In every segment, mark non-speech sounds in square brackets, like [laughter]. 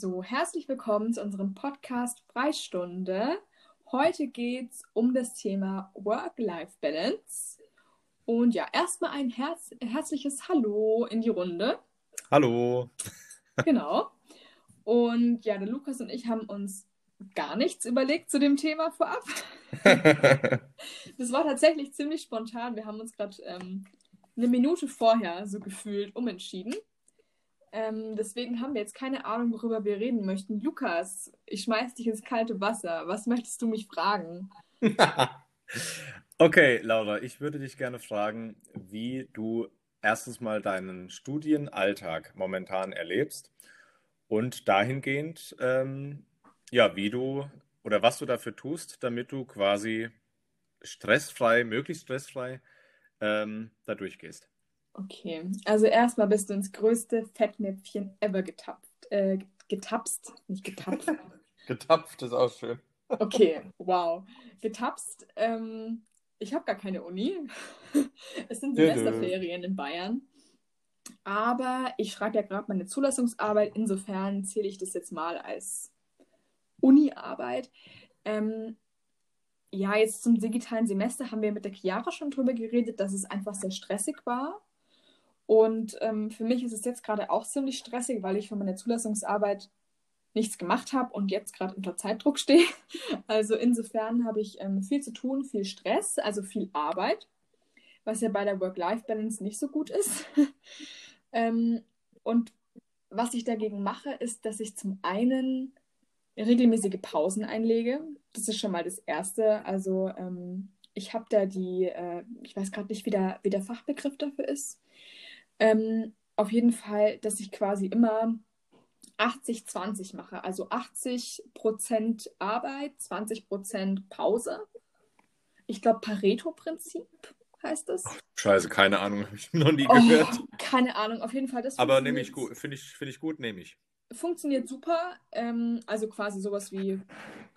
So, herzlich willkommen zu unserem Podcast Freistunde. Heute geht es um das Thema Work-Life-Balance. Und ja, erstmal ein herz herzliches Hallo in die Runde. Hallo. Genau. Und ja, der Lukas und ich haben uns gar nichts überlegt zu dem Thema vorab. [laughs] das war tatsächlich ziemlich spontan. Wir haben uns gerade ähm, eine Minute vorher so gefühlt umentschieden. Ähm, deswegen haben wir jetzt keine Ahnung, worüber wir reden möchten. Lukas, ich schmeiß dich ins kalte Wasser. Was möchtest du mich fragen? [laughs] okay, Laura, ich würde dich gerne fragen, wie du erstens mal deinen Studienalltag momentan erlebst und dahingehend, ähm, ja, wie du oder was du dafür tust, damit du quasi stressfrei, möglichst stressfrei ähm, da durchgehst. Okay, also erstmal bist du ins größte Fettnäpfchen ever getapft. Äh, getapst, nicht getapft. [laughs] getapft ist auch schön. okay, wow. Getapst. Ähm, ich habe gar keine Uni. [laughs] es sind Semesterferien in Bayern. Aber ich schreibe ja gerade meine Zulassungsarbeit. Insofern zähle ich das jetzt mal als Uni-Arbeit. Ähm, ja, jetzt zum digitalen Semester haben wir mit der Chiara schon drüber geredet, dass es einfach sehr stressig war. Und ähm, für mich ist es jetzt gerade auch ziemlich stressig, weil ich für meine Zulassungsarbeit nichts gemacht habe und jetzt gerade unter Zeitdruck stehe. [laughs] Also insofern habe ich ähm, viel zu tun, viel Stress, also viel Arbeit, was ja bei der Work-Life-Balance nicht so gut ist. [laughs] ähm, und was ich dagegen mache, ist, dass ich zum einen regelmäßige Pausen einlege. Das ist schon mal das Erste. Also ähm, ich habe da die, äh, ich weiß gerade nicht, wie der, wie der Fachbegriff dafür ist. Ähm, auf jeden Fall, dass ich quasi immer 80-20 mache. Also 80% Arbeit, 20% Pause. Ich glaube, Pareto-Prinzip heißt das. Scheiße, keine Ahnung, [laughs] habe ich noch nie oh, gehört. Keine Ahnung, auf jeden Fall. Das Aber nehme ich gut, finde ich, find ich gut, nehme ich. Funktioniert super. Ähm, also quasi sowas wie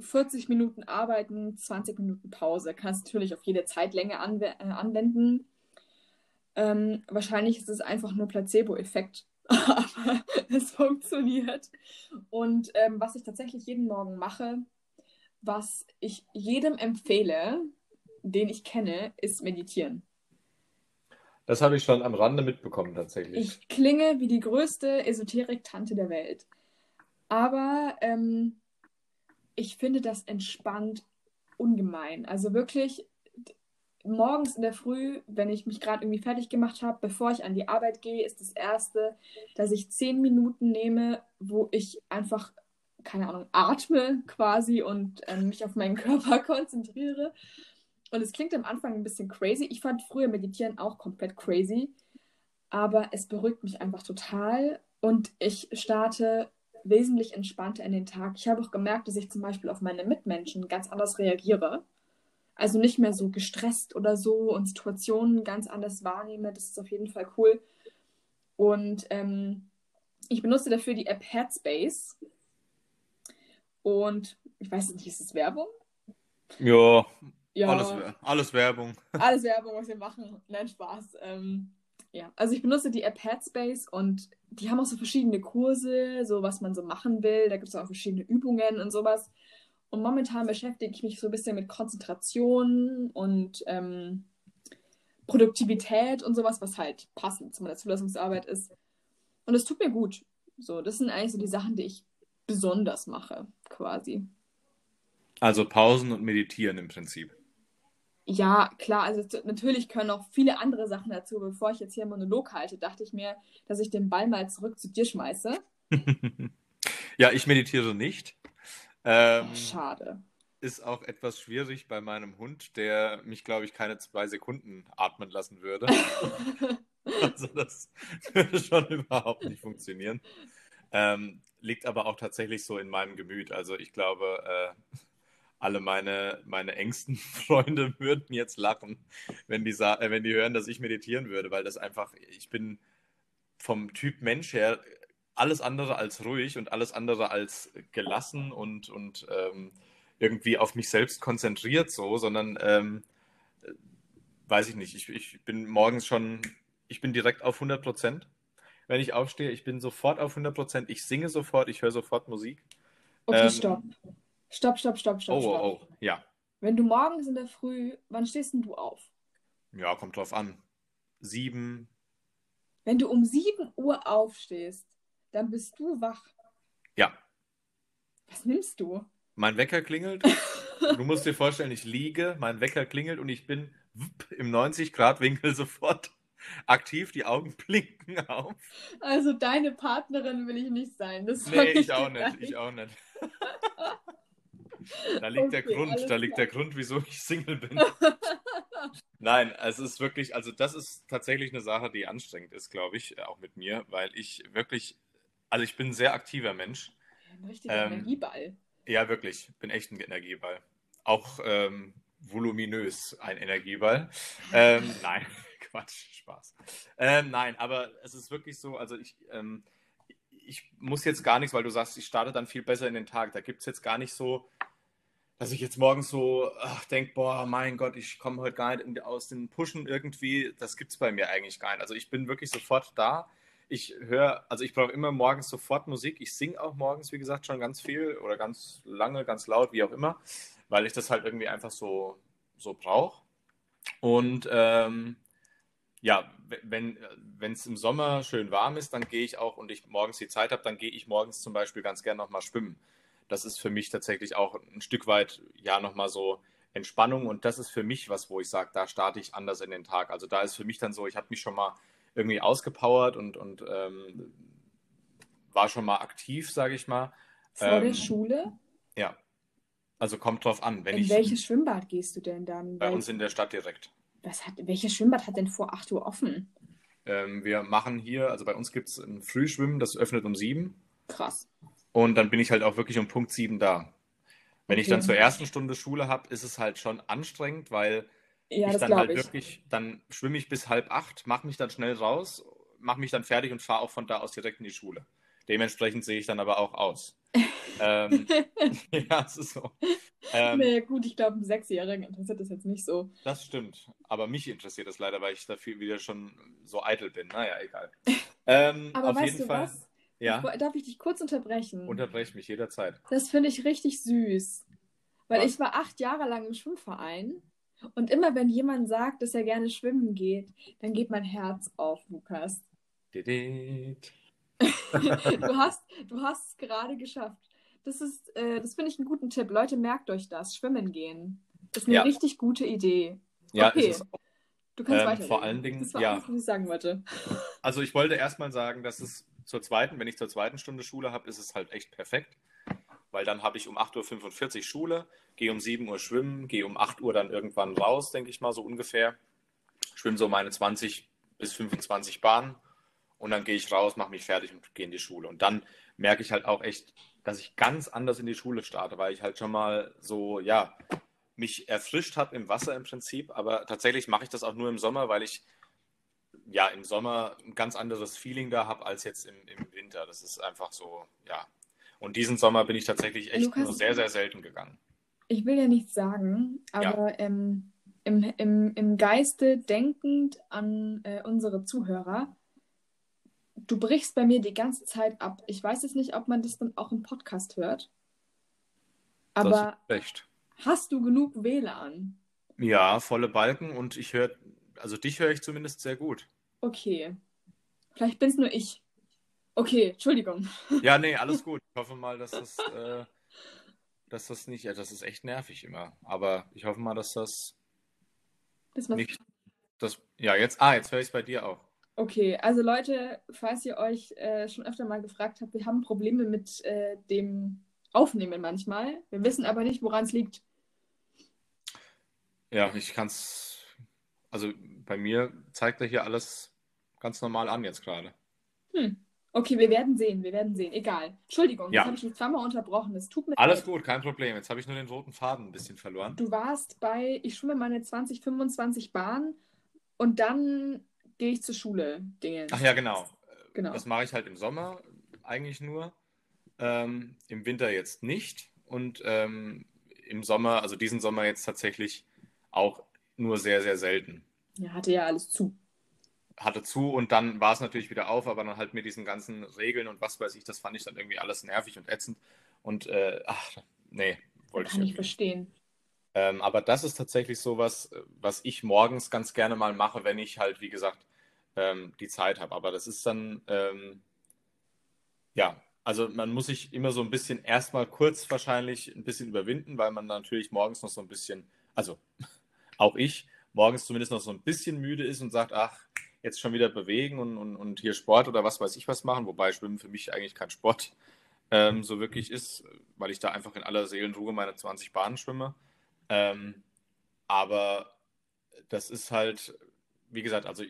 40 Minuten arbeiten, 20 Minuten Pause. Kannst natürlich auf jede Zeitlänge äh, anwenden. Ähm, wahrscheinlich ist es einfach nur Placebo-Effekt, [laughs] aber es funktioniert. Und ähm, was ich tatsächlich jeden Morgen mache, was ich jedem empfehle, den ich kenne, ist meditieren. Das habe ich schon am Rande mitbekommen tatsächlich. Ich klinge wie die größte Esoterik-Tante der Welt. Aber ähm, ich finde das entspannt ungemein. Also wirklich, morgens in der Früh, wenn ich mich gerade irgendwie fertig gemacht habe, bevor ich an die Arbeit gehe, ist das Erste, dass ich zehn Minuten nehme, wo ich einfach, keine Ahnung, atme quasi und äh, mich auf meinen [laughs] Körper konzentriere. Und es klingt am Anfang ein bisschen crazy. Ich fand früher Meditieren auch komplett crazy, aber es beruhigt mich einfach total und ich starte wesentlich entspannter in den Tag. Ich habe auch gemerkt, dass ich zum Beispiel auf meine Mitmenschen ganz anders reagiere also nicht mehr so gestresst oder so und Situationen ganz anders wahrnehme. Das ist auf jeden Fall cool. Und ähm, ich benutze dafür die App Headspace. Und ich weiß nicht, ist es Werbung? Ja, ja alles, alles Werbung. [laughs] Alles Werbung, was wir machen. Nein, Spaß. Ähm, ja, also ich benutze die App Headspace und die haben auch so verschiedene Kurse, so was man so machen will. Da gibt es auch verschiedene Übungen und sowas. Und momentan beschäftige ich mich so ein bisschen mit Konzentration und ähm, Produktivität und sowas, was halt passend zu meiner Zulassungsarbeit ist. Und es tut mir gut. So, das sind eigentlich so die Sachen, die ich besonders mache, quasi. Also Pausen und Meditieren im Prinzip. Ja, klar, also natürlich können auch viele andere Sachen dazu. Bevor ich jetzt hier einen Monolog halte, dachte ich mir, dass ich den Ball mal zurück zu dir schmeiße. [laughs] ja, ich meditiere nicht. Ähm, oh, schade. Ist auch etwas schwierig bei meinem Hund, der mich, glaube ich, keine zwei Sekunden atmen lassen würde. [laughs] also das würde schon [laughs] überhaupt nicht funktionieren. Ähm, liegt aber auch tatsächlich so in meinem Gemüt. Also ich glaube, äh, alle meine, meine engsten [laughs] Freunde würden jetzt lachen, wenn die, äh, wenn die hören, dass ich meditieren würde, weil das einfach, ich bin vom Typ Mensch her alles andere als ruhig und alles andere als gelassen und, und ähm, irgendwie auf mich selbst konzentriert so, sondern ähm, weiß ich nicht, ich, ich bin morgens schon, ich bin direkt auf 100 Prozent wenn ich aufstehe. Ich bin sofort auf 100 Prozent. Ich singe sofort, ich höre sofort Musik. Okay, ähm, stopp. Stopp, stopp, stopp, stopp. Oh, stopp. oh, oh, ja. Wenn du morgens in der Früh, wann stehst denn du auf? Ja, kommt drauf an. Sieben. Wenn du um 7 Uhr aufstehst, dann bist du wach. Ja. Was nimmst du? Mein Wecker klingelt. [laughs] du musst dir vorstellen, ich liege, mein Wecker klingelt und ich bin im 90-Grad-Winkel [laughs] sofort aktiv, die Augen [laughs] blinken auf. Also deine Partnerin will ich nicht sein. Das nee, ich, ich auch nicht, ich auch nicht. da liegt okay, der Grund, da liegt klar. der Grund, wieso ich Single bin. Nein, es ist wirklich, also das ist tatsächlich eine Sache, die anstrengend ist, glaube ich, auch mit mir, weil ich wirklich, also ich bin ein sehr aktiver Mensch. Ein richtiger ähm, Energieball. Ja, wirklich, bin echt ein Energieball. Auch ähm, voluminös ein Energieball. Ähm, [laughs] nein, [laughs] Quatsch, Spaß. Ähm, nein, aber es ist wirklich so, also ich, ähm, ich muss jetzt gar nichts, weil du sagst, ich starte dann viel besser in den Tag. Da gibt es jetzt gar nicht so, dass ich jetzt morgens so denke, boah, mein Gott, ich komme heute gar nicht aus den Pushen irgendwie. Das gibt es bei mir eigentlich gar nicht. Also ich bin wirklich sofort da. Ich höre, also ich brauche immer morgens sofort Musik. Ich singe auch morgens, wie gesagt, schon ganz viel oder ganz lange, ganz laut, wie auch immer weil ich das halt irgendwie einfach so, so brauche. Und ähm, ja, wenn es im Sommer schön warm ist, dann gehe ich auch und ich morgens die Zeit habe, dann gehe ich morgens zum Beispiel ganz gerne nochmal schwimmen. Das ist für mich tatsächlich auch ein Stück weit ja nochmal so Entspannung und das ist für mich was, wo ich sage, da starte ich anders in den Tag. Also da ist für mich dann so, ich habe mich schon mal irgendwie ausgepowert und, und ähm, war schon mal aktiv, sage ich mal. Vor ähm, der Schule? Ja. Also kommt drauf an. Wenn in ich, welches Schwimmbad gehst du denn dann? Bei uns in der Stadt direkt. Was hat, welches Schwimmbad hat denn vor 8 Uhr offen? Ähm, wir machen hier, also bei uns gibt es ein Frühschwimmen, das öffnet um 7. Krass. Und dann bin ich halt auch wirklich um Punkt 7 da. Wenn okay. ich dann zur ersten Stunde Schule habe, ist es halt schon anstrengend, weil ja, ich dann halt ich. wirklich, dann schwimme ich bis halb acht, mache mich dann schnell raus, mache mich dann fertig und fahre auch von da aus direkt in die Schule. Dementsprechend sehe ich dann aber auch aus. ähm, [laughs] [laughs] ja, es ist so. Ähm, nee, gut, ich glaube, ein Sechsjährigen interessiert das jetzt nicht so. Das stimmt. Aber mich interessiert das leider, weil ich dafür wieder schon so eitel bin. Naja, egal. Ähm, [laughs] aber auf weißt jeden du Fall, was? Ja. Darf ich dich kurz unterbrechen? Unterbrech mich jederzeit. Das finde ich richtig süß. Weil was? ich war acht Jahre lang im Schwimmverein. Und immer wenn jemand sagt, dass er gerne schwimmen geht, dann geht mein Herz auf, Lukas. [laughs] Du hast du hast es gerade geschafft. Das ist, äh, das finde ich einen guten Tipp. Leute, merkt euch das. Schwimmen gehen. Das ist eine ja. richtig gute Idee. Ja, okay. ist es auch. Du kannst ähm, weiter. Vor allen Dingen, das war ja. alles, was ich sagen wollte. Also ich wollte erstmal sagen, dass es zur zweiten, wenn ich zur zweiten Stunde Schule habe, ist es halt echt perfekt. Weil dann habe ich um 8.45 Uhr Schule, gehe um 7 Uhr schwimmen, gehe um 8 Uhr dann irgendwann raus, denke ich mal so ungefähr. Schwimme so meine 20 bis 25 Bahnen und dann gehe ich raus, mache mich fertig und gehe in die Schule. Und dann merke ich halt auch echt, dass ich ganz anders in die Schule starte, weil ich halt schon mal so, ja, mich erfrischt habe im Wasser im Prinzip. Aber tatsächlich mache ich das auch nur im Sommer, weil ich ja im Sommer ein ganz anderes Feeling da habe als jetzt im, im Winter. Das ist einfach so, ja. Und diesen Sommer bin ich tatsächlich echt Lukas, nur sehr, sehr selten gegangen. Ich will ja nichts sagen, aber ja. ähm, im, im, im Geiste denkend an äh, unsere Zuhörer, du brichst bei mir die ganze Zeit ab. Ich weiß jetzt nicht, ob man das dann auch im Podcast hört. Aber hast du genug WLAN? Ja, volle Balken und ich höre, also dich höre ich zumindest sehr gut. Okay. Vielleicht bin es nur ich. Okay, Entschuldigung. Ja, nee, alles gut. Ich hoffe mal, dass das, äh, dass das nicht, ja, das ist echt nervig immer. Aber ich hoffe mal, dass das, das nicht, das, ja, jetzt, ah, jetzt höre ich es bei dir auch. Okay, also Leute, falls ihr euch äh, schon öfter mal gefragt habt, wir haben Probleme mit äh, dem Aufnehmen manchmal. Wir wissen aber nicht, woran es liegt. Ja, ich kann es. Also bei mir zeigt er hier alles ganz normal an jetzt gerade. Hm. Okay, wir werden sehen, wir werden sehen. Egal. Entschuldigung, ja. jetzt habe ich mich zweimal unterbrochen. Es tut mir Alles leid. gut, kein Problem. Jetzt habe ich nur den roten Faden ein bisschen verloren. Du warst bei, ich schwimme meine 20, 25 Bahn und dann gehe ich zur Schule. Dinge. Ach ja, genau. genau. Das mache ich halt im Sommer eigentlich nur. Ähm, Im Winter jetzt nicht. Und ähm, im Sommer, also diesen Sommer jetzt tatsächlich auch nur sehr, sehr selten. Ja, hatte ja alles zu. Hatte zu und dann war es natürlich wieder auf, aber dann halt mit diesen ganzen Regeln und was weiß ich, das fand ich dann irgendwie alles nervig und ätzend. Und äh, ach, nee, wollte ich. Kann ich verstehen. Ähm, aber das ist tatsächlich so was, was ich morgens ganz gerne mal mache, wenn ich halt, wie gesagt, ähm, die Zeit habe. Aber das ist dann, ähm, ja, also man muss sich immer so ein bisschen erstmal kurz wahrscheinlich ein bisschen überwinden, weil man natürlich morgens noch so ein bisschen, also [laughs] auch ich, morgens zumindest noch so ein bisschen müde ist und sagt, ach, jetzt schon wieder bewegen und, und, und hier Sport oder was weiß ich was machen, wobei Schwimmen für mich eigentlich kein Sport ähm, so wirklich ist, weil ich da einfach in aller Seelenruhe meine 20 Bahnen schwimme. Ähm, aber das ist halt, wie gesagt, also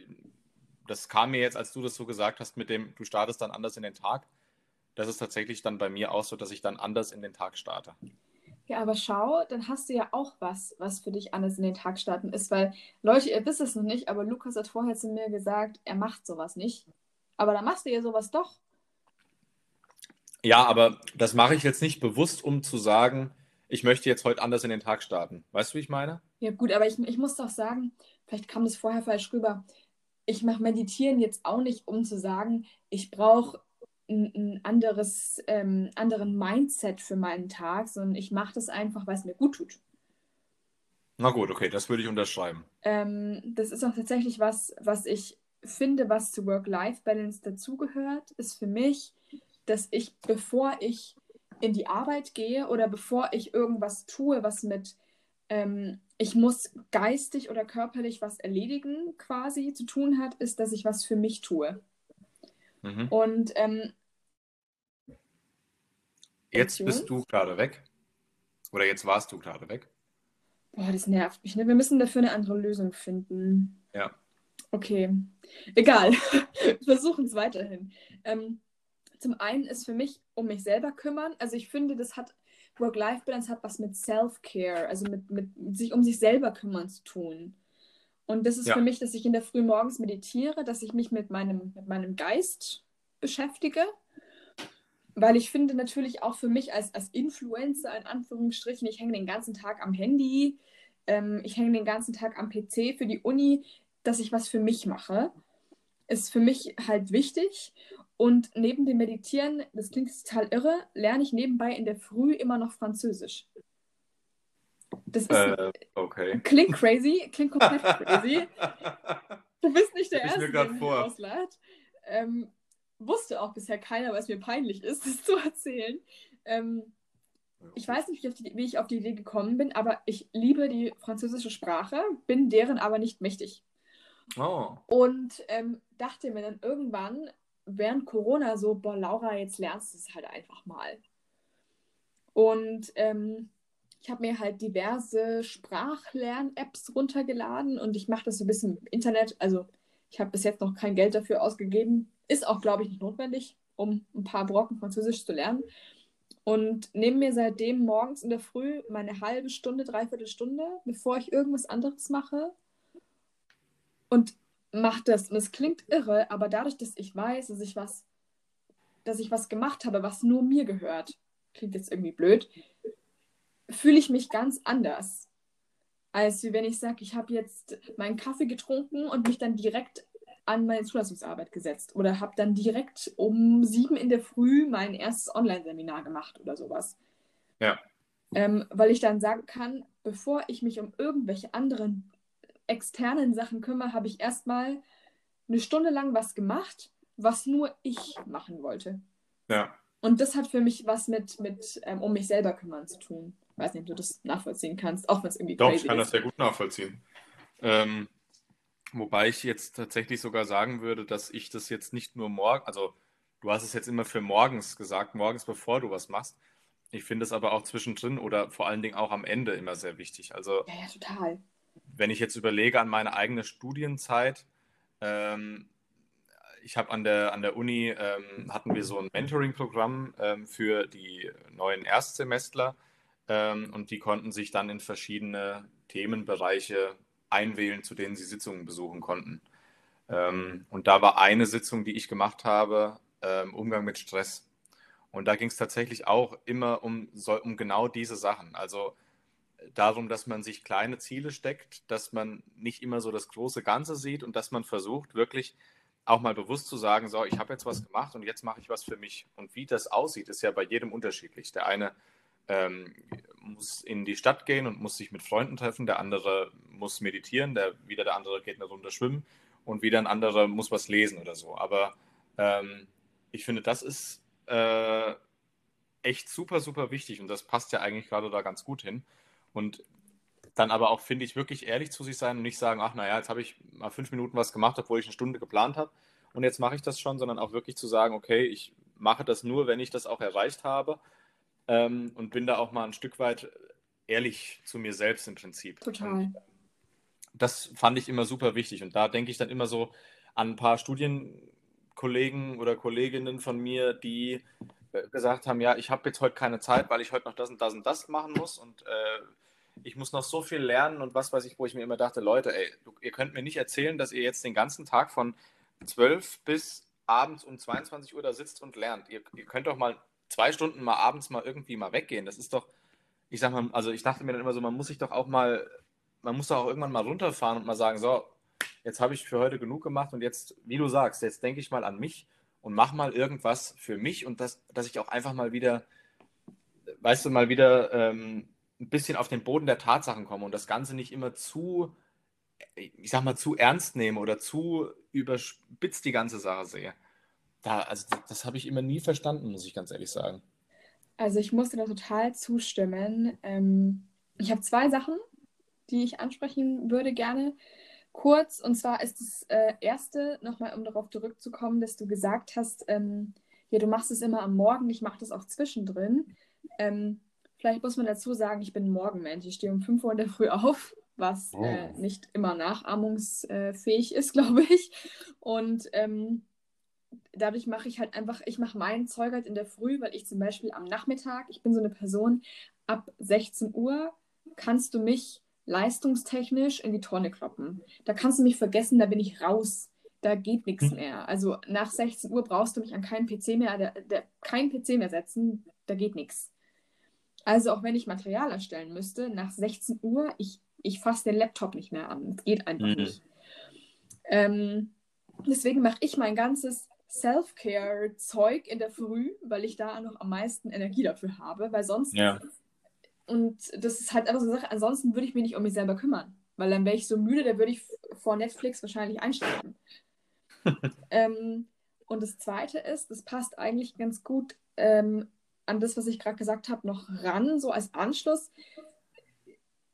das kam mir jetzt, als du das so gesagt hast, mit dem, du startest dann anders in den Tag. Das ist tatsächlich dann bei mir auch so, dass ich dann anders in den Tag starte. Ja, aber schau, dann hast du ja auch was, was für dich anders in den Tag starten ist, weil Leute, ihr wisst es noch nicht, aber Lukas hat vorher zu mir gesagt, er macht sowas nicht. Aber dann machst du ja sowas doch. Ja, aber das mache ich jetzt nicht bewusst, um zu sagen, ich möchte jetzt heute anders in den Tag starten. Weißt du, wie ich meine? Ja, gut, aber ich, ich muss doch sagen, vielleicht kam das vorher falsch rüber. Ich mache Meditieren jetzt auch nicht, um zu sagen, ich brauche ein, anderes, ähm, anderen Mindset für meinen Tag, sondern ich mache das einfach, weil es mir gut tut. Na gut, okay, das würde ich unterschreiben. Ähm, das ist auch tatsächlich was, was ich finde, was zu Work-Life-Balance dazugehört, ist für mich, dass ich, bevor ich in die Arbeit gehe oder bevor ich irgendwas tue, was mit ähm, ich muss geistig oder körperlich was erledigen quasi zu tun hat, ist, dass ich was für mich tue. Mhm. Und ähm, jetzt bist du gerade weg. Oder jetzt warst du gerade weg. Boah, das nervt mich. Ne? Wir müssen dafür eine andere Lösung finden. Ja. Okay. Egal. [laughs] Wir versuchen es weiterhin. Ähm, zum einen ist für mich um mich selber kümmern. Also ich finde, das hat Work-Life-Balance hat was mit Self-Care, also mit, mit sich um sich selber kümmern zu tun. Und das ist ja. für mich, dass ich in der Früh morgens meditiere, dass ich mich mit meinem, mit meinem Geist beschäftige. Weil ich finde natürlich auch für mich als, als Influencer, in Anführungsstrichen, ich hänge den ganzen Tag am Handy, ähm, ich hänge den ganzen Tag am PC für die Uni, dass ich was für mich mache, ist für mich halt wichtig. Und neben dem Meditieren, das klingt total irre, lerne ich nebenbei in der Früh immer noch Französisch. Das ist, äh, okay. Klingt crazy, klingt komplett [laughs] crazy. Du bist nicht der ich Erste, der mir auslädt. Ähm, wusste auch bisher keiner, weil es mir peinlich ist, [laughs] das zu erzählen. Ähm, ich weiß nicht, wie, die, wie, ich auf die Idee gekommen bin, aber ich liebe die französische Sprache, bin deren aber nicht mächtig. Oh. Und ähm, dachte mir dann irgendwann, während Corona so, boah, Laura, jetzt lernst du es halt einfach mal. Und ähm, ich habe mir halt diverse Sprachlern-Apps runtergeladen und ich mache das so ein bisschen im Internet. Also ich habe bis jetzt noch kein Geld dafür ausgegeben. Ist auch, glaube ich, nicht notwendig, um ein paar Brocken Französisch zu lernen. Und nehme mir seitdem morgens in der Früh meine halbe Stunde, dreiviertel Stunde, bevor ich irgendwas anderes mache. Und mache das. Und es klingt irre, aber dadurch, dass ich weiß, dass ich was, dass ich was gemacht habe, was nur mir gehört, klingt jetzt irgendwie blöd, fühle ich mich ganz anders, als wenn ich sage, ich habe jetzt meinen Kaffee getrunken und mich dann direkt an meine Zulassungsarbeit gesetzt oder habe dann direkt um sieben in der Früh mein erstes Online-Seminar gemacht oder sowas. Ja. Ähm, weil ich dann sagen kann, bevor ich mich um irgendwelche anderen externen Sachen kümmere, habe ich erstmal eine Stunde lang was gemacht, was nur ich machen wollte. Ja. Und das hat für mich was mit, mit ähm, um mich selber kümmern zu tun. Ich weiß nicht, ob du das nachvollziehen kannst, auch wenn es irgendwie Doch, ich kann ist. das sehr gut nachvollziehen. Ähm, wobei ich jetzt tatsächlich sogar sagen würde, dass ich das jetzt nicht nur morgen, also du hast es jetzt immer für morgens gesagt, morgens bevor du was machst. Ich finde es aber auch zwischendrin oder vor allen Dingen auch am Ende immer sehr wichtig. Also, ja, ja, total. Wenn ich jetzt überlege an meine eigene Studienzeit, ähm, ich habe an der, an der Uni, ähm, hatten wir so ein Mentoring-Programm ähm, für die neuen Erstsemestler ähm, und die konnten sich dann in verschiedene Themenbereiche einwählen, zu denen sie Sitzungen besuchen konnten. Ähm, und da war eine Sitzung, die ich gemacht habe, ähm, Umgang mit Stress. Und da ging es tatsächlich auch immer um, um genau diese Sachen. Also darum, dass man sich kleine Ziele steckt, dass man nicht immer so das große Ganze sieht und dass man versucht, wirklich auch mal bewusst zu sagen, so, ich habe jetzt was gemacht und jetzt mache ich was für mich. Und wie das aussieht, ist ja bei jedem unterschiedlich. Der eine ähm, muss in die Stadt gehen und muss sich mit Freunden treffen, der andere muss meditieren, der, wieder der andere geht eine Runde schwimmen. Und wieder ein anderer muss was lesen oder so. Aber ähm, ich finde, das ist äh, echt super, super wichtig. Und das passt ja eigentlich gerade da ganz gut hin. Und dann aber auch, finde ich, wirklich ehrlich zu sich sein und nicht sagen, ach naja, jetzt habe ich mal fünf Minuten was gemacht, obwohl ich eine Stunde geplant habe und jetzt mache ich das schon, sondern auch wirklich zu sagen, okay, ich mache das nur, wenn ich das auch erreicht habe ähm, und bin da auch mal ein Stück weit ehrlich zu mir selbst im Prinzip. Total. Und das fand ich immer super wichtig und da denke ich dann immer so an ein paar Studienkollegen oder Kolleginnen von mir, die äh, gesagt haben, ja, ich habe jetzt heute keine Zeit, weil ich heute noch das und das und das machen muss und äh, ich muss noch so viel lernen und was weiß ich, wo ich mir immer dachte, Leute, ey, ihr könnt mir nicht erzählen, dass ihr jetzt den ganzen Tag von 12 bis abends um 22 Uhr da sitzt und lernt. Ihr, ihr könnt doch mal zwei Stunden mal abends mal irgendwie mal weggehen. Das ist doch, ich sag mal, also ich dachte mir dann immer so, man muss sich doch auch mal, man muss doch auch irgendwann mal runterfahren und mal sagen, so, jetzt habe ich für heute genug gemacht und jetzt, wie du sagst, jetzt denke ich mal an mich und mach mal irgendwas für mich und das, dass ich auch einfach mal wieder, weißt du, mal wieder ähm, ein bisschen auf den Boden der Tatsachen komme und das Ganze nicht immer zu, ich sag mal, zu ernst nehme oder zu überspitzt die ganze Sache sehe. Da, also das, das habe ich immer nie verstanden, muss ich ganz ehrlich sagen. Also ich musste da total zustimmen. Ähm, ich habe zwei Sachen, die ich ansprechen würde gerne. Kurz, und zwar ist das äh, erste, nochmal um darauf zurückzukommen, dass du gesagt hast, ähm, ja, du machst es immer am Morgen, ich mache das auch zwischendrin. Ähm, Vielleicht muss man dazu sagen, ich bin Morgenmensch. Ich stehe um 5 Uhr in der Früh auf, was oh. äh, nicht immer nachahmungsfähig ist, [laughs] glaube ich. Und ähm, dadurch mache ich halt einfach, ich mache mein Zeug halt in der Früh, weil ich zum Beispiel am Nachmittag, ich bin so eine Person, ab 16 Uhr kannst du mich leistungstechnisch in die Tonne kloppen. Da kannst du mich vergessen, da bin ich raus. Da geht nichts hm. mehr. Also nach 16 Uhr brauchst du mich an keinen PC mehr, der, der, keinen PC mehr setzen, da geht nichts. Also auch wenn ich Material erstellen müsste, nach 16 Uhr, ich, ich fasse den Laptop nicht mehr an. Es geht einfach mhm. nicht. Ähm, deswegen mache ich mein ganzes Self-Care-Zeug in der Früh, weil ich da noch am meisten Energie dafür habe, weil sonst. Ja. Und das ist halt einfach so eine Sache, ansonsten würde ich mich nicht um mich selber kümmern. Weil dann wäre ich so müde, da würde ich vor Netflix wahrscheinlich einschlafen. [laughs] ähm, und das Zweite ist, das passt eigentlich ganz gut ähm, an das, was ich gerade gesagt habe, noch ran, so als Anschluss.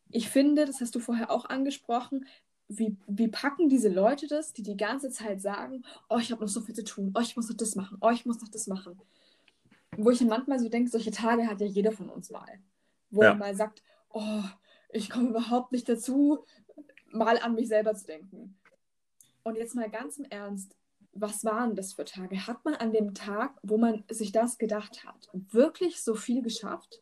Ich finde, das hast du vorher auch angesprochen, wie, wie packen diese Leute das, die die ganze Zeit sagen, oh, ich habe noch so viel zu tun, oh, ich muss noch das machen, oh, ich muss noch das machen. Wo ich manchmal so denke, solche Tage hat ja jeder von uns mal. Wo ja. er mal sagt, oh, ich komme überhaupt nicht dazu, mal an mich selber zu denken. Und jetzt mal ganz im Ernst, was waren das für Tage? Hat man an dem Tag, wo man sich das gedacht hat, wirklich so viel geschafft?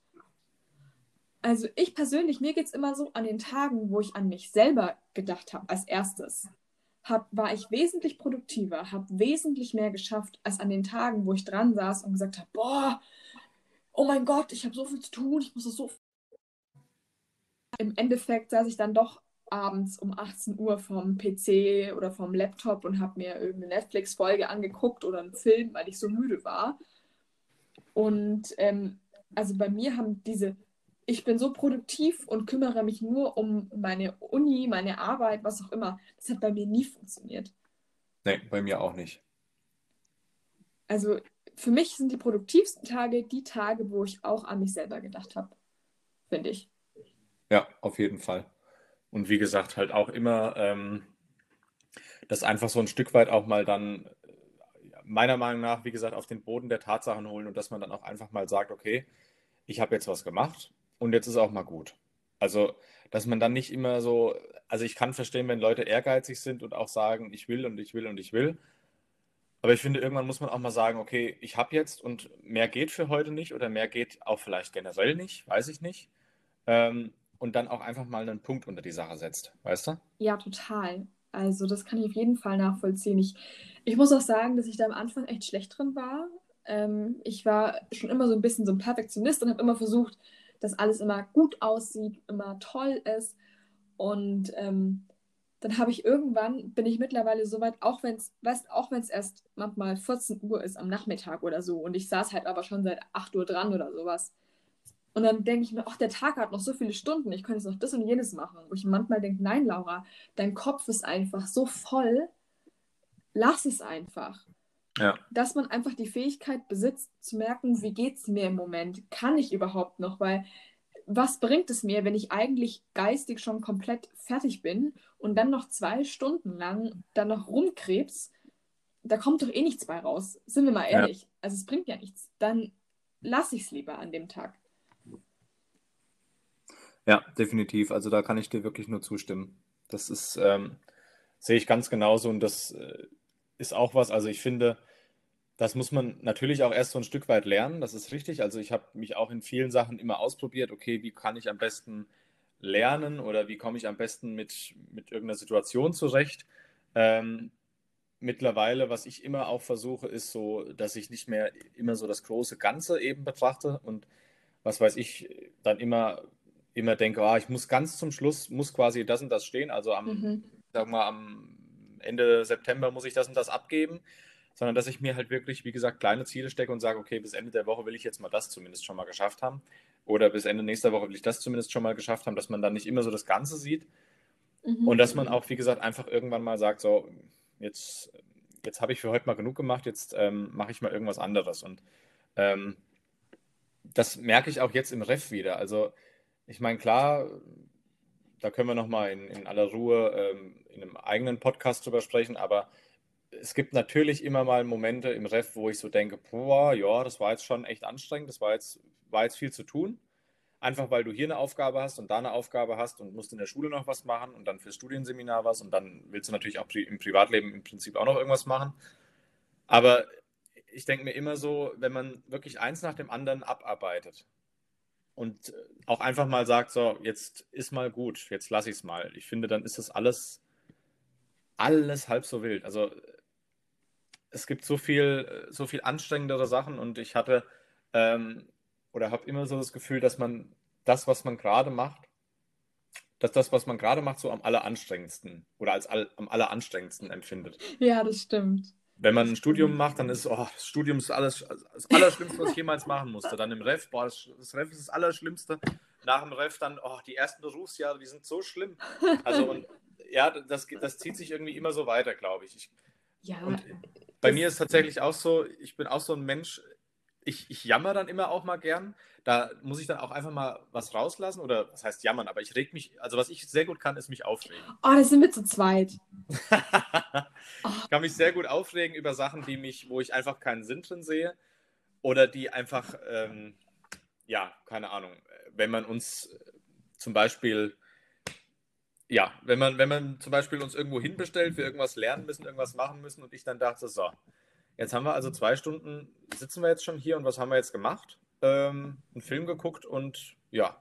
Also ich persönlich, mir geht es immer so, an den Tagen, wo ich an mich selber gedacht habe, als erstes, hab, war ich wesentlich produktiver, habe wesentlich mehr geschafft, als an den Tagen, wo ich dran saß und gesagt habe, boah, oh mein Gott, ich habe so viel zu tun, ich muss das so... Im Endeffekt saß ich dann doch abends um 18 Uhr vom PC oder vom Laptop und habe mir irgendeine Netflix-Folge angeguckt oder einen Film, weil ich so müde war. Und ähm, also bei mir haben diese, ich bin so produktiv und kümmere mich nur um meine Uni, meine Arbeit, was auch immer. Das hat bei mir nie funktioniert. Nee, bei mir auch nicht. Also für mich sind die produktivsten Tage die Tage, wo ich auch an mich selber gedacht habe, finde ich. Ja, auf jeden Fall. Und wie gesagt, halt auch immer ähm, das einfach so ein Stück weit auch mal dann, äh, meiner Meinung nach, wie gesagt, auf den Boden der Tatsachen holen und dass man dann auch einfach mal sagt, okay, ich habe jetzt was gemacht und jetzt ist auch mal gut. Also, dass man dann nicht immer so, also ich kann verstehen, wenn Leute ehrgeizig sind und auch sagen, ich will und ich will und ich will. Aber ich finde, irgendwann muss man auch mal sagen, okay, ich habe jetzt und mehr geht für heute nicht oder mehr geht auch vielleicht generell nicht, weiß ich nicht. Ähm, und dann auch einfach mal einen Punkt unter die Sache setzt, weißt du? Ja, total. Also das kann ich auf jeden Fall nachvollziehen. Ich, ich muss auch sagen, dass ich da am Anfang echt schlecht drin war. Ähm, ich war schon immer so ein bisschen so ein Perfektionist und habe immer versucht, dass alles immer gut aussieht, immer toll ist. Und ähm, dann habe ich irgendwann, bin ich mittlerweile so weit, auch wenn es, auch wenn es erst manchmal 14 Uhr ist am Nachmittag oder so und ich saß halt aber schon seit 8 Uhr dran oder sowas. Und dann denke ich mir, ach, der Tag hat noch so viele Stunden, ich könnte jetzt noch das und jenes machen. Wo ich manchmal denke, nein, Laura, dein Kopf ist einfach so voll, lass es einfach. Ja. Dass man einfach die Fähigkeit besitzt, zu merken, wie geht es mir im Moment? Kann ich überhaupt noch? Weil was bringt es mir, wenn ich eigentlich geistig schon komplett fertig bin und dann noch zwei Stunden lang dann noch rumkrebs? Da kommt doch eh nichts bei raus. Sind wir mal ehrlich. Ja. Also es bringt ja nichts. Dann lasse ich es lieber an dem Tag. Ja, definitiv. Also da kann ich dir wirklich nur zustimmen. Das ist, ähm, sehe ich ganz genauso und das äh, ist auch was, also ich finde, das muss man natürlich auch erst so ein Stück weit lernen, das ist richtig. Also ich habe mich auch in vielen Sachen immer ausprobiert, okay, wie kann ich am besten lernen oder wie komme ich am besten mit, mit irgendeiner Situation zurecht. Ähm, mittlerweile, was ich immer auch versuche, ist so, dass ich nicht mehr immer so das große Ganze eben betrachte und was weiß ich, dann immer, immer denke, ah, ich muss ganz zum Schluss, muss quasi das und das stehen. Also am, mhm. sag mal, am Ende September muss ich das und das abgeben, sondern dass ich mir halt wirklich, wie gesagt, kleine Ziele stecke und sage, okay, bis Ende der Woche will ich jetzt mal das zumindest schon mal geschafft haben. Oder bis Ende nächster Woche will ich das zumindest schon mal geschafft haben, dass man dann nicht immer so das Ganze sieht. Mhm. Und dass man auch, wie gesagt, einfach irgendwann mal sagt, so, jetzt, jetzt habe ich für heute mal genug gemacht, jetzt ähm, mache ich mal irgendwas anderes. Und ähm, das merke ich auch jetzt im Ref wieder. Also, ich meine, klar, da können wir nochmal in, in aller Ruhe ähm, in einem eigenen Podcast drüber sprechen, aber es gibt natürlich immer mal Momente im Ref, wo ich so denke, boah, ja, das war jetzt schon echt anstrengend, das war jetzt, war jetzt viel zu tun. Einfach weil du hier eine Aufgabe hast und da eine Aufgabe hast und musst in der Schule noch was machen und dann fürs Studienseminar was und dann willst du natürlich auch im Privatleben im Prinzip auch noch irgendwas machen. Aber ich denke mir immer so, wenn man wirklich eins nach dem anderen abarbeitet und auch einfach mal sagt, so, jetzt ist mal gut, jetzt lasse ich es mal. Ich finde, dann ist das alles alles halb so wild. Also es gibt so viel, so viel anstrengendere Sachen und ich hatte ähm, oder habe immer so das Gefühl, dass man das, was man gerade macht, dass das, was man gerade macht, so am alleranstrengendsten oder als all, am alleranstrengendsten empfindet. Ja, das stimmt. Wenn man ein Studium macht, dann ist, oh, das Studium ist alles, das Allerschlimmste, was ich jemals machen musste. Dann im Ref, boah, das, das Ref ist das Allerschlimmste. Nach dem Ref dann, oh, die ersten Berufsjahre, die sind so schlimm. Also, und ja, das, das zieht sich irgendwie immer so weiter, glaube ich. ich. Ja. Und bei mir ist tatsächlich auch so, ich bin auch so ein Mensch, ich, ich jammer dann immer auch mal gern. Da muss ich dann auch einfach mal was rauslassen oder was heißt jammern, aber ich reg mich, also was ich sehr gut kann, ist mich aufregen. Oh, das sind wir zu zweit. [laughs] ich kann mich sehr gut aufregen über Sachen, die mich, wo ich einfach keinen Sinn drin sehe oder die einfach, ähm, ja, keine Ahnung, wenn man uns zum Beispiel ja, wenn man, wenn man zum Beispiel uns irgendwo hinbestellt, wir irgendwas lernen müssen, irgendwas machen müssen und ich dann dachte, so, jetzt haben wir also zwei Stunden, sitzen wir jetzt schon hier und was haben wir jetzt gemacht? Ähm, einen Film geguckt und ja,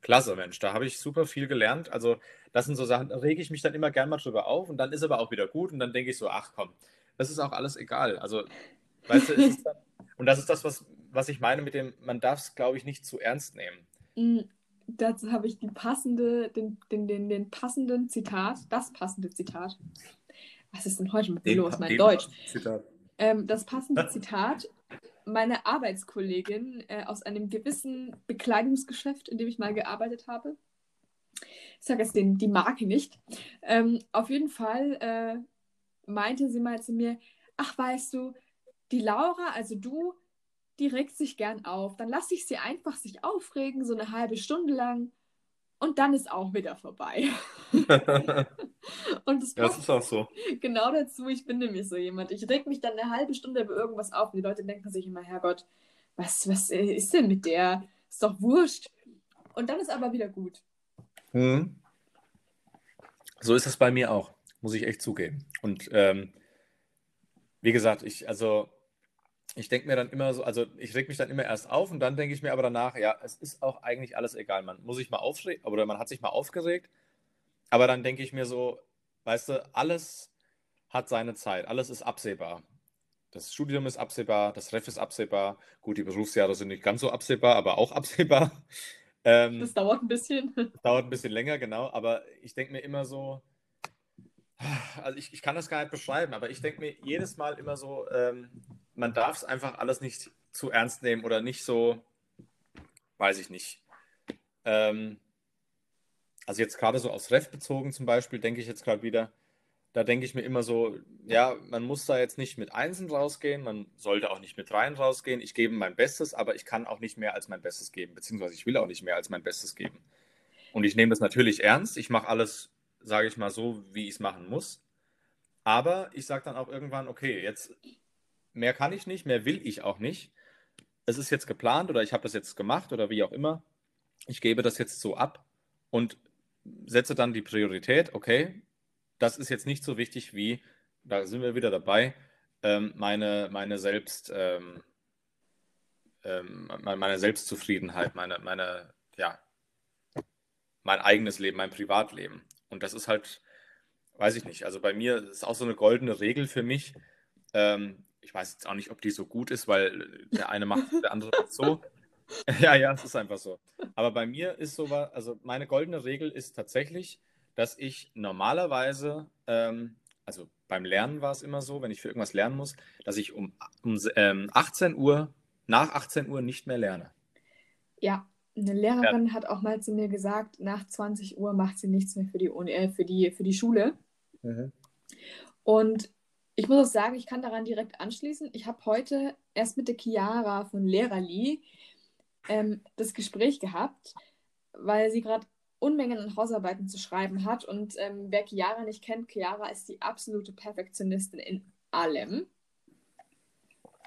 klasse, Mensch, da habe ich super viel gelernt. Also, das sind so Sachen, da rege ich mich dann immer gern mal drüber auf und dann ist aber auch wieder gut und dann denke ich so, ach komm, das ist auch alles egal. Also, weißt du, [laughs] dann, und das ist das, was, was ich meine mit dem, man darf es, glaube ich, nicht zu ernst nehmen. Mm, dazu habe ich die passende, den, den, den, den passenden Zitat, das passende Zitat. Was ist denn heute mit mir los, mein Deutsch? Ähm, das passende Zitat meiner Arbeitskollegin äh, aus einem gewissen Bekleidungsgeschäft, in dem ich mal gearbeitet habe. Ich sage jetzt den, die Marke nicht. Ähm, auf jeden Fall äh, meinte sie mal zu mir, ach weißt du, die Laura, also du, die regt sich gern auf. Dann lasse ich sie einfach sich aufregen, so eine halbe Stunde lang. Und dann ist auch wieder vorbei. [laughs] [laughs] und das, das ist auch so. Genau dazu, ich bin nämlich so jemand. Ich reg mich dann eine halbe Stunde über irgendwas auf und die Leute denken sich immer, Herrgott, was, was ist denn mit der? Ist doch wurscht. Und dann ist aber wieder gut. Hm. So ist es bei mir auch, muss ich echt zugeben. Und ähm, wie gesagt, ich, also ich denke mir dann immer so, also ich reg mich dann immer erst auf und dann denke ich mir aber danach, ja, es ist auch eigentlich alles egal. Man muss sich mal aufregen oder man hat sich mal aufgeregt, aber dann denke ich mir so, weißt du, alles hat seine Zeit, alles ist absehbar. Das Studium ist absehbar, das Ref ist absehbar. Gut, die Berufsjahre sind nicht ganz so absehbar, aber auch absehbar. [laughs] Ähm, das dauert ein bisschen. Das [laughs] dauert ein bisschen länger, genau. Aber ich denke mir immer so, also ich, ich kann das gar nicht beschreiben, aber ich denke mir jedes Mal immer so, ähm, man darf es einfach alles nicht zu ernst nehmen oder nicht so, weiß ich nicht. Ähm, also jetzt gerade so aufs Ref bezogen zum Beispiel, denke ich jetzt gerade wieder, da denke ich mir immer so, ja, man muss da jetzt nicht mit Einsen rausgehen, man sollte auch nicht mit Dreien rausgehen. Ich gebe mein Bestes, aber ich kann auch nicht mehr als mein Bestes geben, beziehungsweise ich will auch nicht mehr als mein Bestes geben. Und ich nehme das natürlich ernst. Ich mache alles, sage ich mal so, wie ich es machen muss. Aber ich sage dann auch irgendwann, okay, jetzt mehr kann ich nicht, mehr will ich auch nicht. Es ist jetzt geplant oder ich habe das jetzt gemacht oder wie auch immer. Ich gebe das jetzt so ab und setze dann die Priorität, okay, das ist jetzt nicht so wichtig wie, da sind wir wieder dabei, ähm, meine, meine Selbst, ähm, ähm, meine Selbstzufriedenheit, meine, meine, ja, mein eigenes Leben, mein Privatleben. Und das ist halt, weiß ich nicht, also bei mir ist auch so eine goldene Regel für mich. Ähm, ich weiß jetzt auch nicht, ob die so gut ist, weil der eine macht, [laughs] der andere macht so. [laughs] ja, ja, es ist einfach so. Aber bei mir ist so, also meine goldene Regel ist tatsächlich, dass ich normalerweise, ähm, also beim Lernen war es immer so, wenn ich für irgendwas lernen muss, dass ich um, um ähm, 18 Uhr, nach 18 Uhr nicht mehr lerne. Ja, eine Lehrerin ja. hat auch mal zu mir gesagt, nach 20 Uhr macht sie nichts mehr für die, Uni, äh, für die, für die Schule. Mhm. Und ich muss auch sagen, ich kann daran direkt anschließen. Ich habe heute erst mit der Chiara von Lehrerli ähm, das Gespräch gehabt, weil sie gerade Unmengen an Hausarbeiten zu schreiben hat. Und ähm, wer Chiara nicht kennt, Chiara ist die absolute Perfektionistin in allem.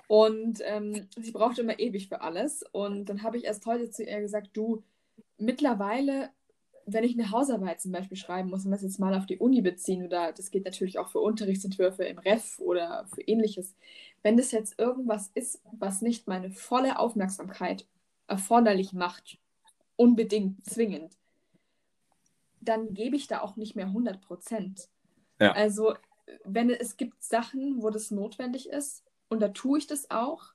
Und ähm, sie braucht immer ewig für alles. Und dann habe ich erst heute zu ihr gesagt, du, mittlerweile, wenn ich eine Hausarbeit zum Beispiel schreiben muss, und das jetzt mal auf die Uni beziehen, oder das geht natürlich auch für Unterrichtsentwürfe im Ref oder für ähnliches, wenn das jetzt irgendwas ist, was nicht meine volle Aufmerksamkeit erforderlich macht, unbedingt, zwingend, dann gebe ich da auch nicht mehr 100 Prozent. Ja. Also, wenn es gibt Sachen, wo das notwendig ist, und da tue ich das auch,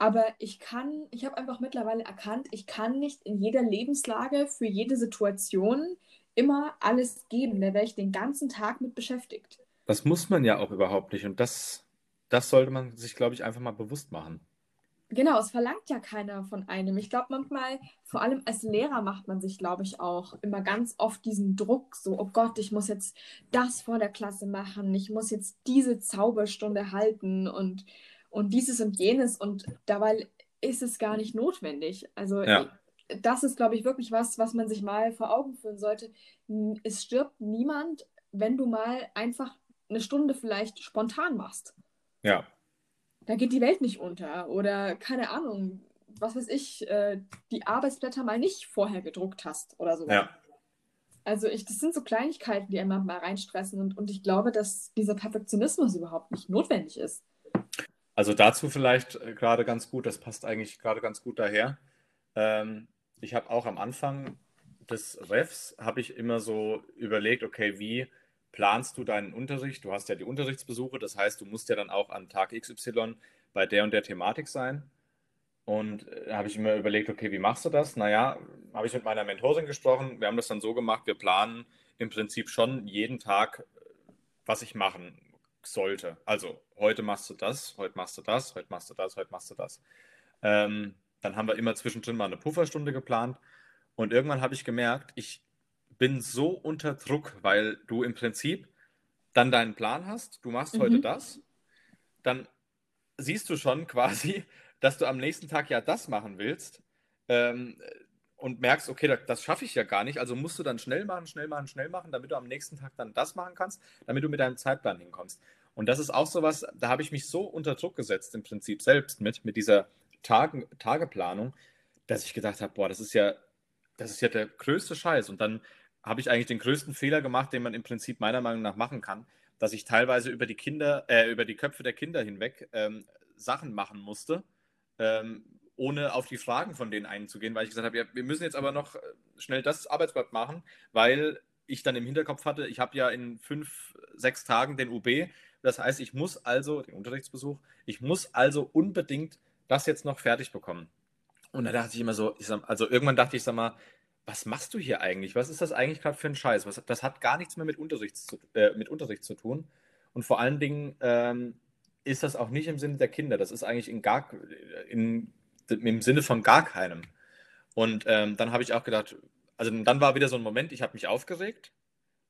aber ich kann, ich habe einfach mittlerweile erkannt, ich kann nicht in jeder Lebenslage für jede Situation immer alles geben. Da wäre ich den ganzen Tag mit beschäftigt. Das muss man ja auch überhaupt nicht. Und das, das sollte man sich, glaube ich, einfach mal bewusst machen. Genau, es verlangt ja keiner von einem. Ich glaube, manchmal, vor allem als Lehrer, macht man sich, glaube ich, auch immer ganz oft diesen Druck, so, oh Gott, ich muss jetzt das vor der Klasse machen, ich muss jetzt diese Zauberstunde halten und, und dieses und jenes und dabei ist es gar nicht notwendig. Also ja. das ist, glaube ich, wirklich was, was man sich mal vor Augen führen sollte. Es stirbt niemand, wenn du mal einfach eine Stunde vielleicht spontan machst. Ja, da geht die Welt nicht unter. Oder keine Ahnung, was weiß ich, äh, die Arbeitsblätter mal nicht vorher gedruckt hast oder so. Ja. Also ich, das sind so Kleinigkeiten, die einmal mal reinstressen und, und ich glaube, dass dieser Perfektionismus überhaupt nicht notwendig ist. Also dazu vielleicht äh, gerade ganz gut, das passt eigentlich gerade ganz gut daher. Ähm, ich habe auch am Anfang des Refs, habe ich immer so überlegt, okay, wie planst du deinen Unterricht? Du hast ja die Unterrichtsbesuche, das heißt, du musst ja dann auch an Tag XY bei der und der Thematik sein. Und da äh, habe ich immer überlegt, okay, wie machst du das? Naja, habe ich mit meiner Mentorin gesprochen. Wir haben das dann so gemacht, wir planen im Prinzip schon jeden Tag, was ich machen sollte. Also, heute machst du das, heute machst du das, heute machst du das, heute machst du das. Ähm, dann haben wir immer zwischendrin mal eine Pufferstunde geplant. Und irgendwann habe ich gemerkt, ich bin so unter Druck, weil du im Prinzip dann deinen Plan hast, du machst mhm. heute das, dann siehst du schon quasi, [laughs] dass du am nächsten Tag ja das machen willst ähm, und merkst, okay, das, das schaffe ich ja gar nicht, also musst du dann schnell machen, schnell machen, schnell machen, damit du am nächsten Tag dann das machen kannst, damit du mit deinem Zeitplan hinkommst. Und das ist auch so was, da habe ich mich so unter Druck gesetzt, im Prinzip selbst mit, mit dieser Tage, Tageplanung, dass ich gedacht habe, boah, das ist ja, das ist ja der größte Scheiß. Und dann habe ich eigentlich den größten Fehler gemacht, den man im Prinzip meiner Meinung nach machen kann, dass ich teilweise über die Kinder, äh, über die Köpfe der Kinder hinweg ähm, Sachen machen musste, ähm, ohne auf die Fragen von denen einzugehen, weil ich gesagt habe, ja, wir müssen jetzt aber noch äh, schnell das Arbeitsblatt machen, weil ich dann im Hinterkopf hatte, ich habe ja in fünf, sechs Tagen den UB. Das heißt, ich muss also, den Unterrichtsbesuch, ich muss also unbedingt das jetzt noch fertig bekommen. Und da dachte ich immer so, ich sag, also irgendwann dachte ich, sag mal, was machst du hier eigentlich? Was ist das eigentlich gerade für ein Scheiß? Was, das hat gar nichts mehr mit Unterricht zu, äh, mit Unterricht zu tun. Und vor allen Dingen ähm, ist das auch nicht im Sinne der Kinder. Das ist eigentlich in gar, in, im Sinne von gar keinem. Und ähm, dann habe ich auch gedacht, also dann war wieder so ein Moment, ich habe mich aufgeregt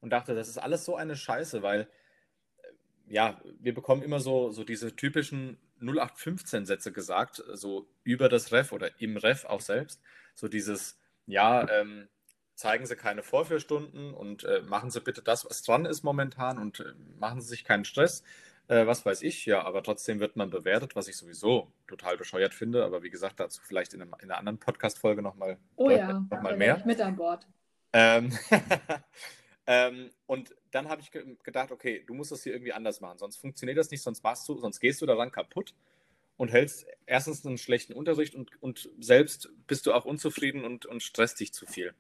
und dachte, das ist alles so eine Scheiße, weil äh, ja, wir bekommen immer so, so diese typischen 0815-Sätze gesagt, so über das Ref oder im Ref auch selbst. So dieses, ja, ähm, zeigen Sie keine Vorführstunden und äh, machen Sie bitte das, was dran ist momentan und äh, machen Sie sich keinen Stress. Äh, was weiß ich, ja, aber trotzdem wird man bewertet, was ich sowieso total bescheuert finde. Aber wie gesagt, dazu vielleicht in, einem, in einer anderen Podcast-Folge nochmal oh, ja. noch mal mehr. Mit an Bord. Ähm, [laughs] ähm, und dann habe ich ge gedacht, okay, du musst das hier irgendwie anders machen, sonst funktioniert das nicht, sonst machst du, sonst gehst du daran kaputt und hältst erstens einen schlechten Unterricht und, und selbst bist du auch unzufrieden und, und stresst dich zu viel.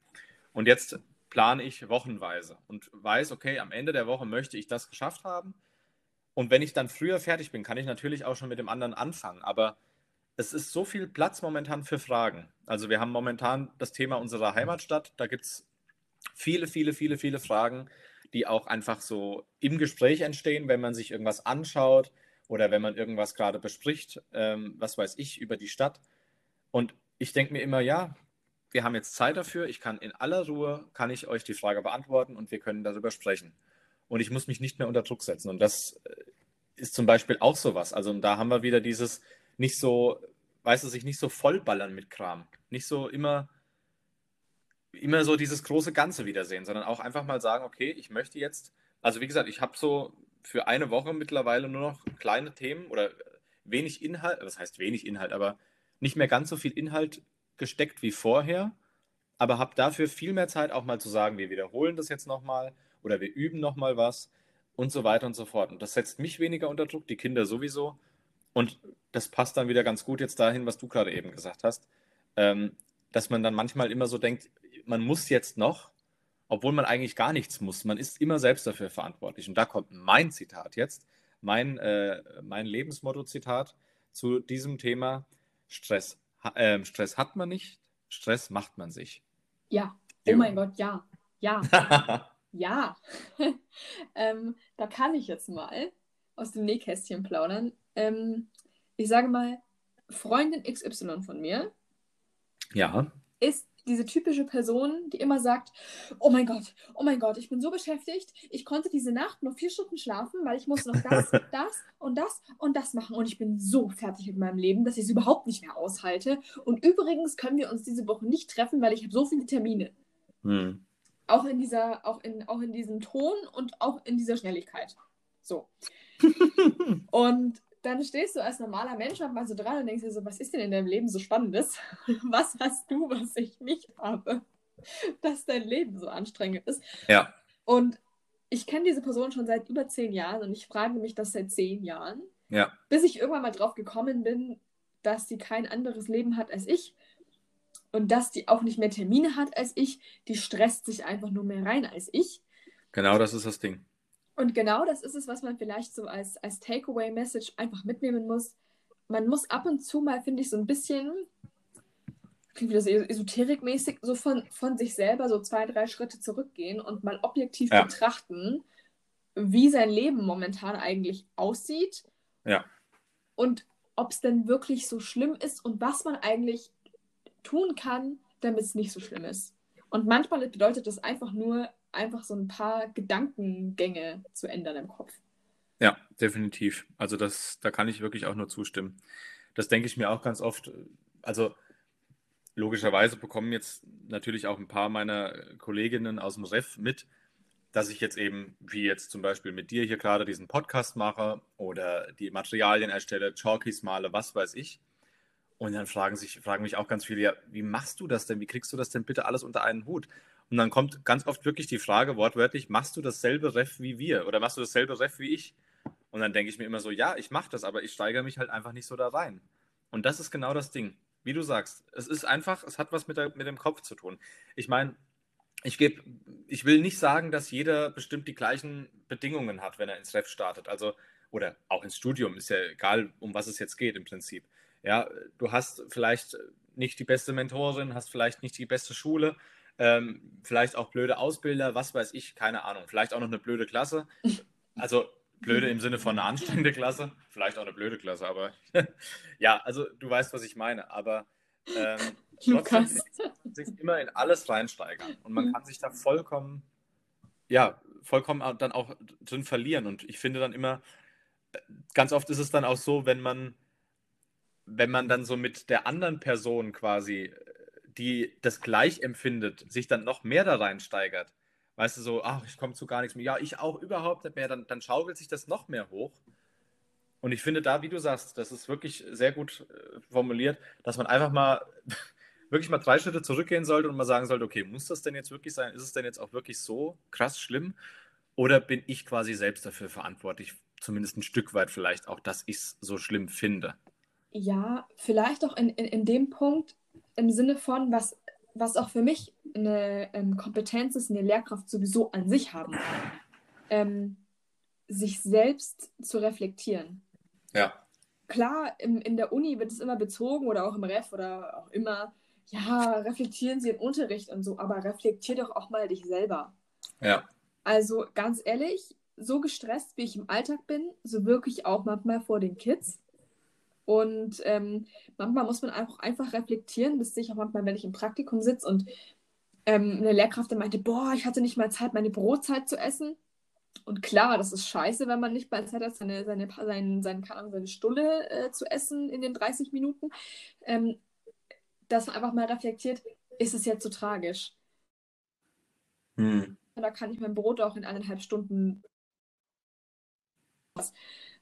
Und jetzt plane ich wochenweise und weiß, okay, am Ende der Woche möchte ich das geschafft haben. Und wenn ich dann früher fertig bin, kann ich natürlich auch schon mit dem anderen anfangen. Aber es ist so viel Platz momentan für Fragen. Also wir haben momentan das Thema unserer Heimatstadt. Da gibt es viele, viele, viele, viele Fragen, die auch einfach so im Gespräch entstehen, wenn man sich irgendwas anschaut, oder wenn man irgendwas gerade bespricht, ähm, was weiß ich, über die Stadt. Und ich denke mir immer, ja, wir haben jetzt Zeit dafür, ich kann in aller Ruhe, kann ich euch die Frage beantworten und wir können darüber sprechen. Und ich muss mich nicht mehr unter Druck setzen. Und das äh, ist zum Beispiel auch sowas. Also da haben wir wieder dieses nicht so, weißt du, sich nicht so vollballern mit Kram. Nicht so immer, immer so dieses große Ganze wiedersehen, sondern auch einfach mal sagen, okay, ich möchte jetzt, also wie gesagt, ich habe so für eine Woche mittlerweile nur noch kleine Themen oder wenig Inhalt, das heißt wenig Inhalt, aber nicht mehr ganz so viel Inhalt gesteckt wie vorher, aber habe dafür viel mehr Zeit auch mal zu sagen, wir wiederholen das jetzt nochmal oder wir üben nochmal was und so weiter und so fort. Und das setzt mich weniger unter Druck, die Kinder sowieso. Und das passt dann wieder ganz gut jetzt dahin, was du gerade eben gesagt hast, ähm, dass man dann manchmal immer so denkt, man muss jetzt noch, obwohl man eigentlich gar nichts muss. Man ist immer selbst dafür verantwortlich. Und da kommt mein Zitat jetzt, mein, äh, mein Lebensmotto-Zitat zu diesem Thema. Stress, äh, Stress hat man nicht, Stress macht man sich. Ja, oh mein Gott, ja. Ja. [laughs] ja. [laughs] ähm, da kann ich jetzt mal aus dem Nähkästchen plaudern. Ähm, ich sage mal, Freundin XY von mir ja. ist diese typische Person, die immer sagt, oh mein Gott, oh mein Gott, ich bin so beschäftigt, ich konnte diese Nacht nur vier Stunden schlafen, weil ich musste noch das, [laughs] das und das und das machen und ich bin so fertig mit meinem Leben, dass ich es überhaupt nicht mehr aushalte. Und übrigens können wir uns diese Woche nicht treffen, weil ich habe so viele Termine. Hm. Auch in dieser, auch in, auch in diesem Ton und auch in dieser Schnelligkeit. So. [laughs] und dann stehst du als normaler Mensch mal so dran und denkst dir so, was ist denn in deinem Leben so Spannendes? [laughs] Was hast du, was ich nicht habe? [laughs] Dass dein Leben so anstrengend ist. Ja. Und ich kenne diese Person schon seit über zehn Jahren und ich frage mich das seit zehn Jahren. Ja. Bis ich irgendwann mal drauf gekommen bin, dass sie kein anderes Leben hat als ich und dass die auch nicht mehr Termine hat als ich. Die stresst sich einfach nur mehr rein als ich. Genau das ist das Ding. Und genau das ist es, was man vielleicht so als, als Takeaway-Message einfach mitnehmen muss. Man muss ab und zu mal, finde ich, so ein bisschen, klingt wieder so esoterikmäßig, so von, von sich selber so zwei, drei Schritte zurückgehen und mal objektiv ja. betrachten, wie sein Leben momentan eigentlich aussieht. Ja. Und ob es denn wirklich so schlimm ist und was man eigentlich tun kann, damit es nicht so schlimm ist. Und manchmal bedeutet das einfach nur, einfach so ein paar Gedankengänge zu ändern im Kopf. Ja, definitiv. Also das, da kann ich wirklich auch nur zustimmen. Das denke ich mir auch ganz oft. Also logischerweise bekommen jetzt natürlich auch ein paar meiner Kolleginnen aus dem Ref mit, dass ich jetzt eben, wie jetzt zum Beispiel mit dir hier gerade diesen Podcast mache oder die Materialien erstelle, Chalkies male, was weiß ich. Und dann fragen, sich, fragen mich auch ganz viele, ja, wie machst du das denn? Wie kriegst du das denn bitte alles unter einen Hut? Und dann kommt ganz oft wirklich die Frage wortwörtlich, machst du dasselbe Ref wie wir oder machst du dasselbe Ref wie ich? Und dann denke ich mir immer so, ja, ich mache das, aber ich steigere mich halt einfach nicht so da rein. Und das ist genau das Ding. Wie du sagst, es ist einfach, es hat was mit, der, mit dem Kopf zu tun. Ich meine, ich, geb, ich will nicht sagen, dass jeder bestimmt die gleichen Bedingungen hat, wenn er ins Ref startet. Also, oder auch ins Studium, ist ja egal, um was es jetzt geht im Prinzip. Ja, du hast vielleicht nicht die beste Mentorin, hast vielleicht nicht die beste Schule, ähm, vielleicht auch blöde Ausbilder, was weiß ich, keine Ahnung. Vielleicht auch noch eine blöde Klasse. [laughs] Also blöde im Sinne von einer anstrengende Klasse, vielleicht auch eine blöde Klasse, aber [laughs] ja, also du weißt, was ich meine. Aber ähm, [laughs] trotzdem sich immer in alles reinsteigern und man kann sich da vollkommen, ja, vollkommen dann auch drin verlieren. Und ich finde dann immer, ganz oft ist es dann auch so, wenn man, wenn man dann so mit der anderen Person quasi, die das gleich empfindet, sich dann noch mehr da reinsteigert. Weißt du, so, ach, ich komme zu gar nichts mehr. Ja, ich auch überhaupt nicht mehr. Dann, dann schaukelt sich das noch mehr hoch. Und ich finde da, wie du sagst, das ist wirklich sehr gut äh, formuliert, dass man einfach mal [laughs] wirklich mal drei Schritte zurückgehen sollte und mal sagen sollte, okay, muss das denn jetzt wirklich sein? Ist es denn jetzt auch wirklich so krass schlimm? Oder bin ich quasi selbst dafür verantwortlich, zumindest ein Stück weit vielleicht auch, dass ich es so schlimm finde? Ja, vielleicht auch in, in, in dem Punkt im Sinne von, was, was auch für mich eine ähm, Kompetenz ist, eine Lehrkraft sowieso an sich haben, ähm, sich selbst zu reflektieren. Ja. Klar, im, in der Uni wird es immer bezogen oder auch im Ref oder auch immer, ja, reflektieren Sie den Unterricht und so, aber reflektier doch auch mal dich selber. Ja. Also ganz ehrlich, so gestresst, wie ich im Alltag bin, so wirklich auch manchmal vor den Kids. Und ähm, manchmal muss man einfach, einfach reflektieren, das sehe ich auch manchmal, wenn ich im Praktikum sitze und ähm, eine Lehrkraft meinte, boah, ich hatte nicht mal Zeit, meine Brotzeit zu essen. Und klar, das ist scheiße, wenn man nicht mal Zeit hat, seine, seine, seine, seine, seine Stulle äh, zu essen in den 30 Minuten. Ähm, dass man einfach mal reflektiert, ist es jetzt so tragisch? Hm. Da kann ich mein Brot auch in eineinhalb Stunden.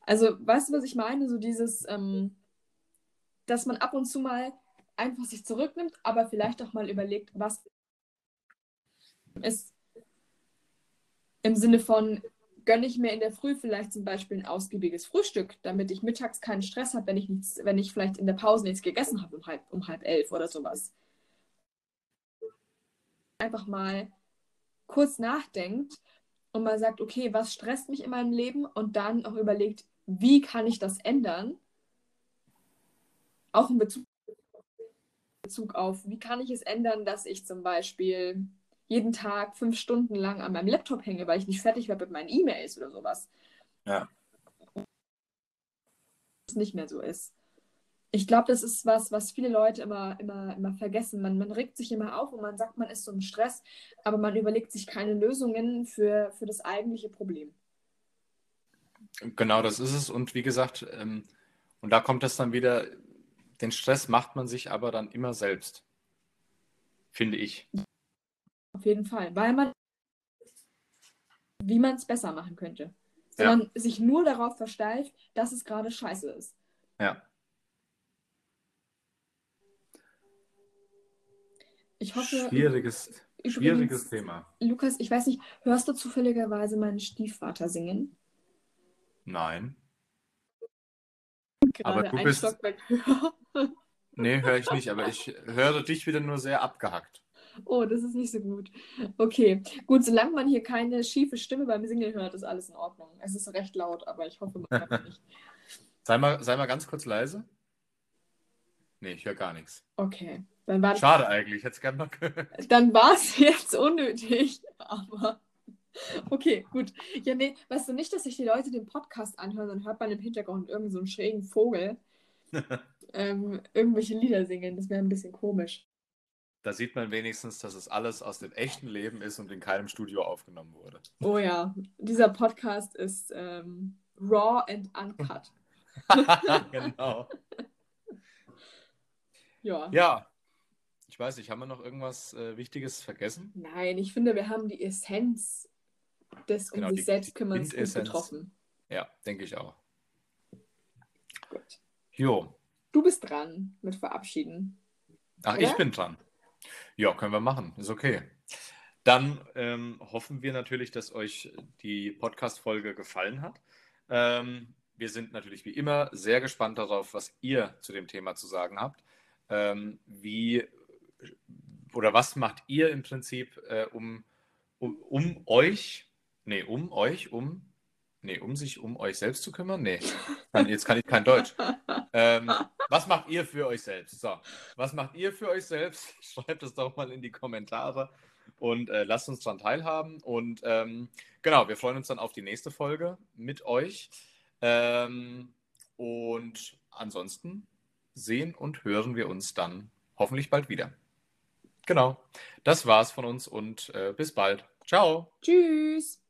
Also, weißt du, was ich meine? So dieses, ähm, dass man ab und zu mal einfach sich zurücknimmt, aber vielleicht auch mal überlegt, was ist im Sinne von, gönne ich mir in der Früh vielleicht zum Beispiel ein ausgiebiges Frühstück, damit ich mittags keinen Stress habe, wenn ich nichts, wenn ich vielleicht in der Pause nichts gegessen habe um halb, um halb elf oder sowas. Einfach mal kurz nachdenkt und mal sagt, okay, was stresst mich in meinem Leben und dann auch überlegt, wie kann ich das ändern? Auch in Bezug, Bezug auf, wie kann ich es ändern, dass ich zum Beispiel jeden Tag fünf Stunden lang an meinem Laptop hänge, weil ich nicht fertig werde mit meinen E-Mails oder sowas. Ja. Es nicht mehr so ist. Ich glaube, das ist was, was viele Leute immer, immer, immer vergessen. Man, man regt sich immer auf und man sagt, man ist so im Stress, aber man überlegt sich keine Lösungen für, für das eigentliche Problem. Genau, das ist es. Und wie gesagt, ähm, und da kommt das dann wieder, den Stress macht man sich aber dann immer selbst. Finde ich. Auf jeden Fall. Weil man, wie man es besser machen könnte. Sondern ja. sich nur darauf versteift, dass es gerade scheiße ist. Ja. Ich hoffe. Schwieriges, übrigens, schwieriges Thema. Lukas, ich weiß nicht, hörst du zufälligerweise meinen Stiefvater singen? Nein. Gerade aber du bist. [laughs] nee, höre ich nicht, aber ich höre dich wieder nur sehr abgehackt. Oh, das ist nicht so gut. Okay, gut, solange man hier keine schiefe Stimme beim Singen hört, ist alles in Ordnung. Es ist recht laut, aber ich hoffe, man hört nicht. [laughs] [laughs] Sei mal, sei mal ganz kurz leise. Nee, ich höre gar nichts. Okay. Dann war Schade eigentlich, hätte es gerne mal gehört. Dann war es jetzt unnötig, aber. [laughs] Okay, gut. Ja, nee, weißt du nicht, dass sich die Leute den Podcast anhören, dann hört man im Hintergrund irgendeinen so einen schrägen Vogel [laughs] ähm, irgendwelche Lieder singen. Das wäre ein bisschen komisch. Da sieht man wenigstens, dass es alles aus dem echten Leben ist und in keinem Studio aufgenommen wurde. Oh ja, dieser Podcast ist ähm, raw and uncut. [laughs] genau. ja. Ja. Ich weiß nicht, haben wir noch irgendwas äh, Wichtiges vergessen? Nein, ich finde, wir haben die Essenz des um genau, sich selbst kümmerns gut getroffen. Ja, denke ich auch. Gut. Jo. Du bist dran mit Verabschieden. Ach, oder? ich bin dran. Ja, können wir machen. Ist okay. Dann ähm, hoffen wir natürlich, dass euch die Podcast-Folge gefallen hat. Ähm, wir sind natürlich wie immer sehr gespannt darauf, was ihr zu dem Thema zu sagen habt. Ähm, wie oder was macht ihr im Prinzip, äh, um, um, um euch, nee, um euch, um, nee, um sich um euch selbst zu kümmern? Nee, jetzt kann ich kein Deutsch. Ähm, was macht ihr für euch selbst? So, was macht ihr für euch selbst? [laughs] Schreibt es doch mal in die Kommentare und äh, lasst uns daran teilhaben. Und ähm, genau, wir freuen uns dann auf die nächste Folge mit euch. Ähm, und ansonsten sehen und hören wir uns dann hoffentlich bald wieder. Genau, das war's von uns und äh, bis bald. Ciao. Tschüss.